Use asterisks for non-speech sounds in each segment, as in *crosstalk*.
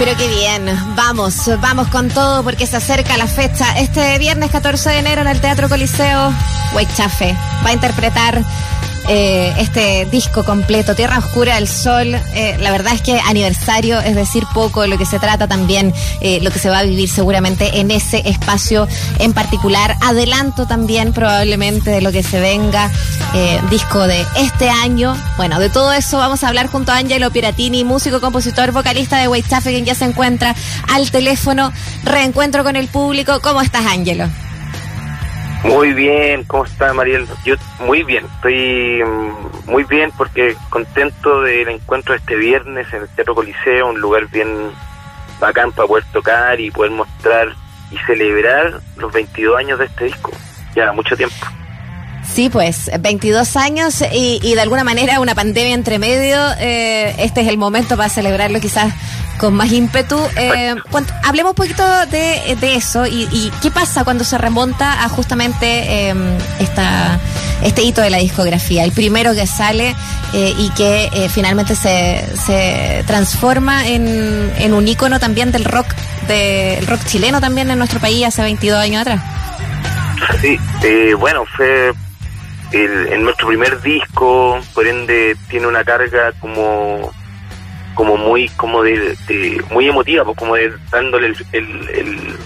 Pero qué bien, vamos, vamos con todo porque se acerca la fecha. Este viernes 14 de enero en el Teatro Coliseo, Chafe va a interpretar eh, este disco completo, Tierra Oscura del Sol. Eh, la verdad es que aniversario es decir poco, lo que se trata también, eh, lo que se va a vivir seguramente en ese espacio en particular. Adelanto también probablemente de lo que se venga, disco de este año. Bueno, de todo eso vamos a hablar junto a Angelo Piratini, músico, compositor, vocalista de White quien ya se encuentra al teléfono. Reencuentro con el público. ¿Cómo estás, Angelo? Muy bien, ¿cómo está Mariel? Yo muy bien, estoy mm, muy bien porque contento del encuentro este viernes en el Teatro Coliseo, un lugar bien bacán para poder tocar y poder mostrar y celebrar los 22 años de este disco. Ya, mucho tiempo. Sí, pues 22 años y, de alguna manera una pandemia entre medio. Eh, este es el momento para celebrarlo quizás con más ímpetu. Eh, hablemos un poquito de, eso y, qué pasa cuando se remonta a justamente em, esta, este hito de la discografía, el primero que sale eh, y que eh, finalmente se, se transforma en, en, un ícono también del rock, del rock chileno también en nuestro país hace 22 años atrás. Sí, bueno, fue en nuestro primer disco, por ende tiene una carga como como muy como de, muy emotiva pues como de dándole el, el,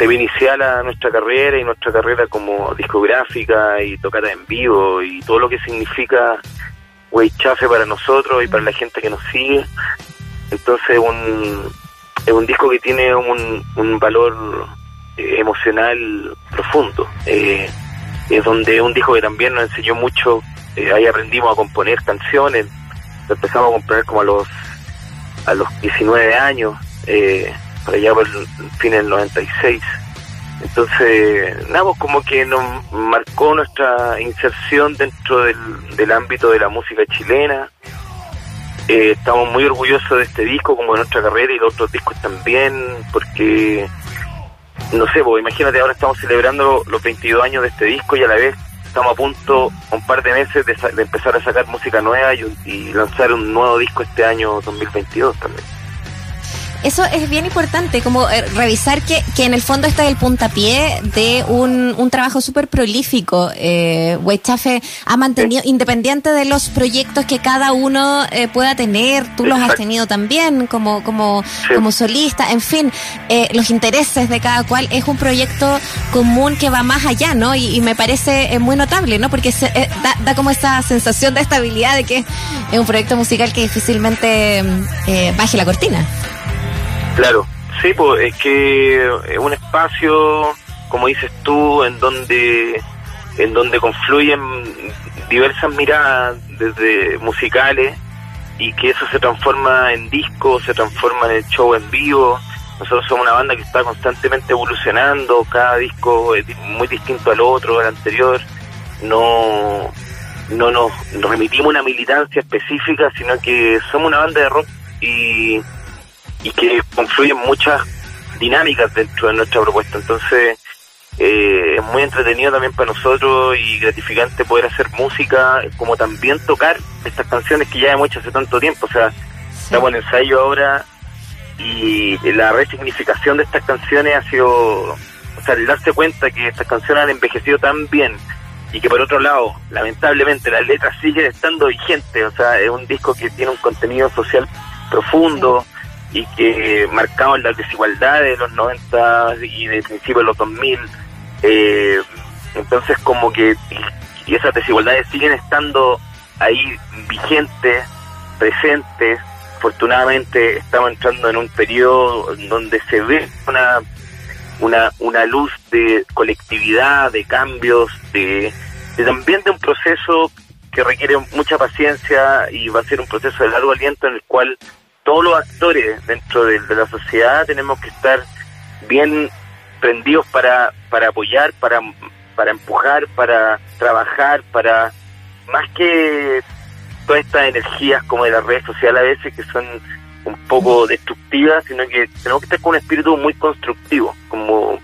el, inicial a nuestra carrera y nuestra carrera como discográfica y tocada en vivo y todo lo que significa Chafe para nosotros y para la gente que nos sigue. Entonces un, es un disco que tiene un, un valor eh, emocional profundo. Eh, es donde un disco que también nos enseñó mucho eh, ahí aprendimos a componer canciones empezamos a componer como a los a los 19 años, eh, para allá por el fin del 96. Entonces, nada, pues como que nos marcó nuestra inserción dentro del, del ámbito de la música chilena. Eh, estamos muy orgullosos de este disco, como de nuestra carrera y los otros discos también, porque, no sé, pues imagínate, ahora estamos celebrando los 22 años de este disco y a la vez estamos a punto, un par de meses, de, empezar a sacar música nueva y, lanzar un nuevo disco este año 2022 también. Eso es bien importante, como eh, revisar que, que en el fondo está el puntapié de un, un trabajo súper prolífico. Eh, ha mantenido, independiente de los proyectos que cada uno eh, pueda tener, tú los has tenido también como, como, como solista, en fin, eh, los intereses de cada cual es un proyecto común que va más allá, ¿no? Y, me parece muy notable, ¿no? Porque se, da, da, como esa sensación de estabilidad de que es un proyecto musical que difícilmente baje la cortina. Claro, sí, pues es que es un espacio, como dices tú, en donde en donde confluyen diversas miradas desde musicales y que eso se transforma en disco, se transforma en show en vivo. Nosotros somos una banda que está constantemente evolucionando, cada disco es muy distinto al otro, al anterior. No, no nos remitimos a una militancia específica, sino que somos una banda de rock y y que confluyen muchas dinámicas dentro de nuestra propuesta. Entonces, eh, es muy entretenido también para nosotros y gratificante poder hacer música, como también tocar estas canciones que ya hemos hecho hace tanto tiempo. O sea, estamos en ensayo ahora y la resignificación de estas canciones ha sido, o sea, el darse cuenta que estas canciones han envejecido tan bien y que por otro lado, lamentablemente, las letras siguen estando vigentes. O sea, es un disco que tiene un contenido social profundo y que marcaban las desigualdades de los 90 y de principios de los 2000. Eh, entonces como que y esas desigualdades siguen estando ahí vigentes, presentes. Afortunadamente estamos entrando en un periodo donde se ve una, una, una luz de colectividad, de cambios, de, de también de un proceso que requiere mucha paciencia y va a ser un proceso de largo aliento en el cual todos los actores dentro de, la sociedad tenemos que estar bien prendidos para, para apoyar, para, para empujar, para trabajar, para más que todas estas energías como de las redes sociales a veces que son un poco destructivas, sino que tenemos que estar con un espíritu muy constructivo, como,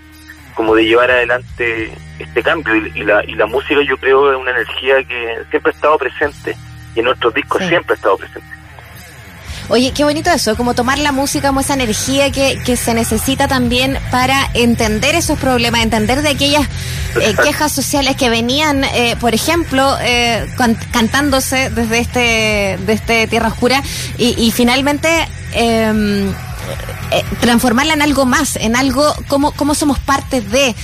como de llevar adelante este cambio. Y, la, y la música yo creo es una energía que siempre ha estado presente y en nuestros discos siempre ha estado presente. Oye, qué bonito eso, como tomar la música como esa energía que, que se necesita también para entender esos problemas, entender de aquellas eh, *laughs* quejas sociales que venían, eh, por ejemplo, eh, cantándose desde este, de este Tierra Oscura. Y, y finalmente... Eh, eh, transformarla en algo más, en algo como, como somos parte de.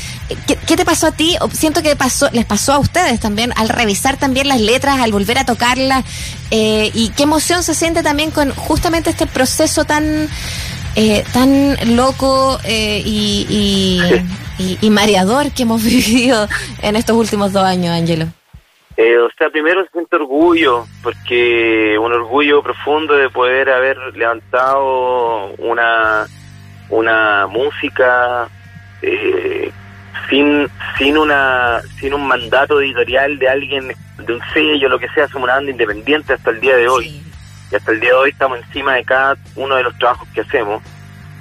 ¿Qué, te pasó a ti? Siento que pasó, les pasó a ustedes también al revisar también las letras, al volver a tocarlas. Eh, y qué emoción se siente también con justamente este proceso tan, eh, tan loco y, y mareador que hemos *laughs* vivido en estos últimos dos años, Angelo. Eh, o sea, primero se siente orgullo, porque un orgullo profundo de poder haber levantado una, una música eh, sin sin una sin un mandato editorial de alguien de un sello lo que sea somos una banda independiente hasta el día de hoy. Y hasta el día de hoy estamos encima de cada uno de los trabajos que hacemos.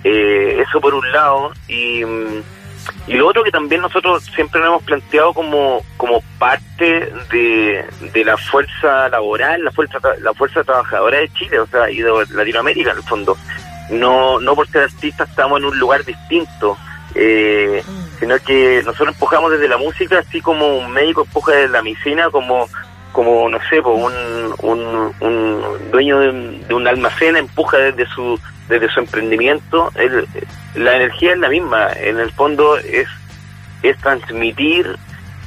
Eh, eso por un lado y mm, y lo otro que también nosotros siempre nos hemos planteado como, como parte de, de la fuerza laboral, la fuerza, la fuerza trabajadora de Chile, o sea, y de Latinoamérica en el fondo. No, no por ser artistas estamos en un lugar distinto, eh, mm. sino que nosotros empujamos desde la música, así como un médico empuja desde la medicina, como como no sé, un, un, un dueño de, un almacén empuja desde su desde su emprendimiento, la energía es la misma, en el fondo es, es transmitir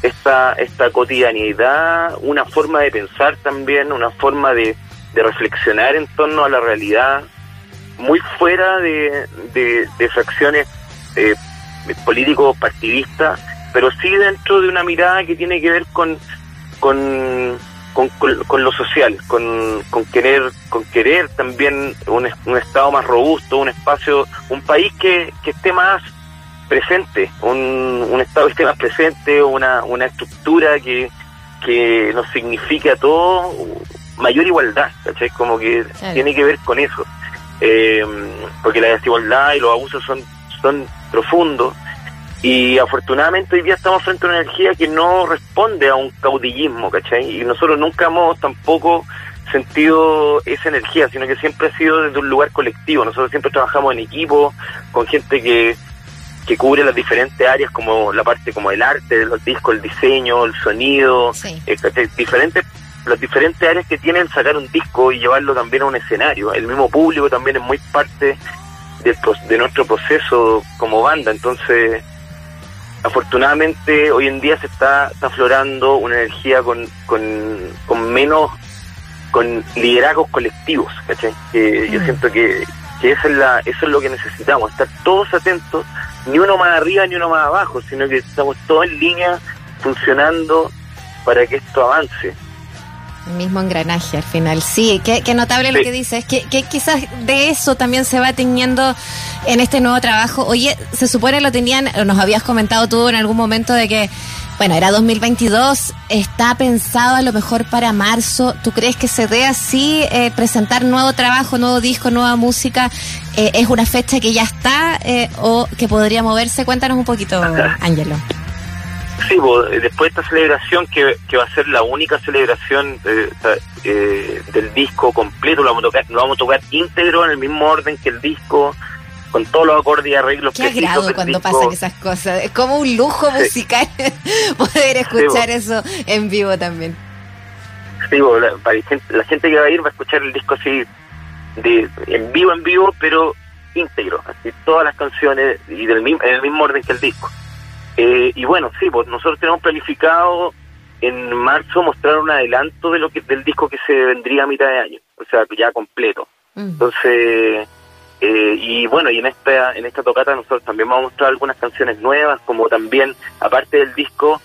esta, esta cotidianidad, una forma de pensar también, una forma de, de reflexionar en torno a la realidad, muy fuera de, de, de fracciones eh, políticos partidistas, pero sí dentro de una mirada que tiene que ver con, con con, lo social, con, con, querer con querer también un, un, estado más robusto, un espacio, un país que, que esté más presente, un, un estado que esté más presente, una, una estructura que, que nos signifique a todos mayor igualdad, ¿cachai? Como que tiene que ver con eso. Eh, porque la desigualdad y los abusos son, son profundos y afortunadamente hoy día estamos frente a una energía que no responde a un caudillismo, ¿cachai? Y nosotros nunca hemos tampoco sentido esa energía, sino que siempre ha sido desde un lugar colectivo. Nosotros siempre trabajamos en equipo, con gente que, que cubre las diferentes áreas, como la parte como el arte los discos, el diseño, el sonido, eh, diferentes las diferentes áreas que tienen sacar un disco y llevarlo también a un escenario. El mismo público también es muy parte de, de nuestro proceso como banda, entonces afortunadamente hoy en día se está, aflorando una energía con, con, menos con liderazgos colectivos que yo mm. siento que, que es la, eso es lo que necesitamos estar todos atentos ni uno más arriba ni uno más abajo sino que estamos todos en línea funcionando para que esto avance mismo engranaje al final. Sí, qué, notable lo que dices. Que, que quizás de eso también se va teñiendo en este nuevo trabajo. Oye, se supone lo tenían, nos habías comentado tú en algún momento de que, bueno, era 2022, está pensado a lo mejor para marzo. ¿Tú crees que se dé así eh, presentar nuevo trabajo, nuevo disco, nueva música? Eh, ¿Es una fecha que ya está eh, o que podría moverse? Cuéntanos un poquito, *laughs* Ángelo. Sí, eh, después de esta celebración, que, que, va a ser la única celebración eh, eh, del disco completo, lo vamos, a tocar, lo vamos a tocar íntegro en el mismo orden que el disco, con todos los acordes y arreglos. Qué agrado cuando pasan esas cosas. Es como un lujo musical *laughs* poder escuchar eso en vivo también. Sí, la, gente, que va a ir va a escuchar el disco así, de en vivo, en vivo, pero íntegro, así todas las canciones y del mismo, en el mismo orden que el disco. Eh, y bueno, sí, pues nosotros tenemos planificado en marzo mostrar un adelanto de lo que del disco que se vendría a mitad de año, o sea, ya completo. Entonces, eh, y bueno, y en esta en esta tocata nosotros también vamos a mostrar algunas canciones nuevas, como también, aparte del disco,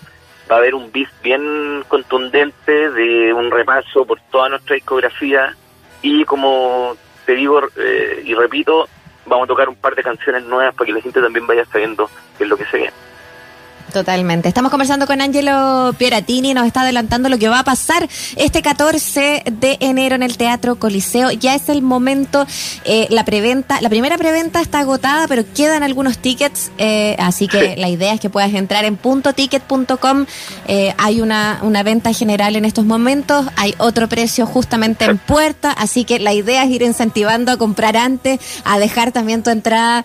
va a haber un beat bien contundente de un repaso por toda nuestra discografía y como te digo eh, y repito, vamos a tocar un par de canciones nuevas para que la gente también vaya sabiendo qué es lo que se viene. Totalmente. Estamos conversando con Angelo Pieratini, nos está adelantando lo que va a pasar este 14 de enero en el Teatro Coliseo. Ya es el momento, eh, la preventa, la primera preventa está agotada, pero quedan algunos tickets, eh, así que la idea es que puedas entrar en puntoticket.com. Eh, hay una, una venta general en estos momentos, hay otro precio justamente en puerta, así que la idea es ir incentivando a comprar antes, a dejar también tu entrada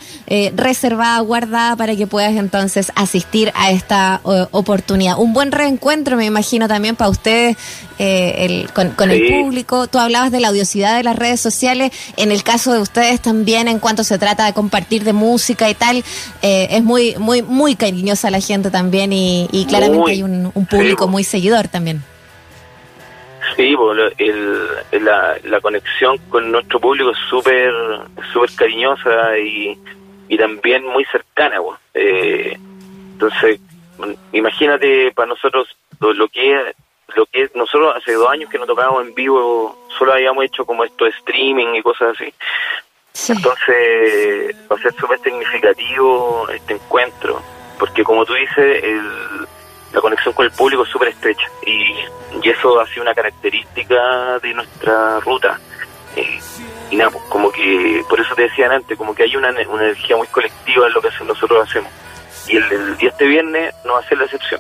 reservada, guardada, para que puedas entonces asistir a esta oportunidad. Un buen reencuentro, me imagino, también para ustedes eh, con, el público. Tú hablabas de la odiosidad de las redes sociales. En el caso de ustedes también, en cuanto se trata de compartir de música y tal, eh, es muy, muy, muy cariñosa la gente también y, claramente hay un, público muy seguidor también. Sí, el, la, la, conexión con nuestro público es súper súper cariñosa y, y también muy cercana. Eh, entonces, imagínate para nosotros lo, que lo que nosotros hace dos años que no tocábamos en vivo, solo habíamos hecho como esto de streaming y cosas así. Entonces va a ser súper significativo este encuentro, porque como tú dices, la conexión con el público es súper estrecha y, eso ha sido una característica de nuestra ruta. Eh, y nada, pues, como que, por eso te decían antes, como que hay una, una energía muy colectiva en lo que nosotros hacemos y el, día este viernes no va a ser la excepción.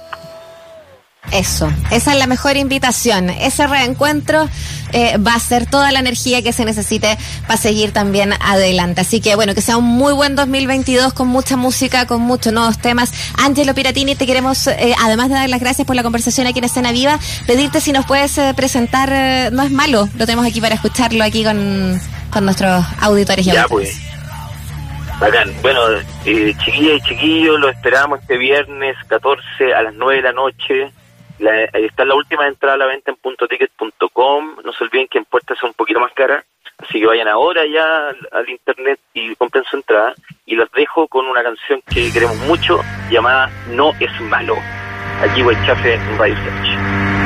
Eso, esa es la mejor invitación. Ese reencuentro eh, va a ser toda la energía que se necesite para seguir también adelante. Así que bueno, que sea un muy buen 2022 con mucha música, con muchos nuevos temas. Angelo Piratini, te queremos, eh, además de dar las gracias por la conversación aquí en Escena Viva, pedirte si nos puedes eh, presentar, no es malo, lo tenemos aquí para escucharlo aquí con, con nuestros auditores y ya, pues. Bacán. Bueno, eh, chiquillas y chiquillos, lo esperamos este viernes 14 a las 9 de la noche. La, está la última entrada a la venta en puntoticket.com. No se olviden que en puertas son un poquito más caras. Así que vayan ahora ya al, internet y compren su entrada. Y los dejo con una canción que queremos mucho llamada No es malo. Aquí Chafe en Radio Search.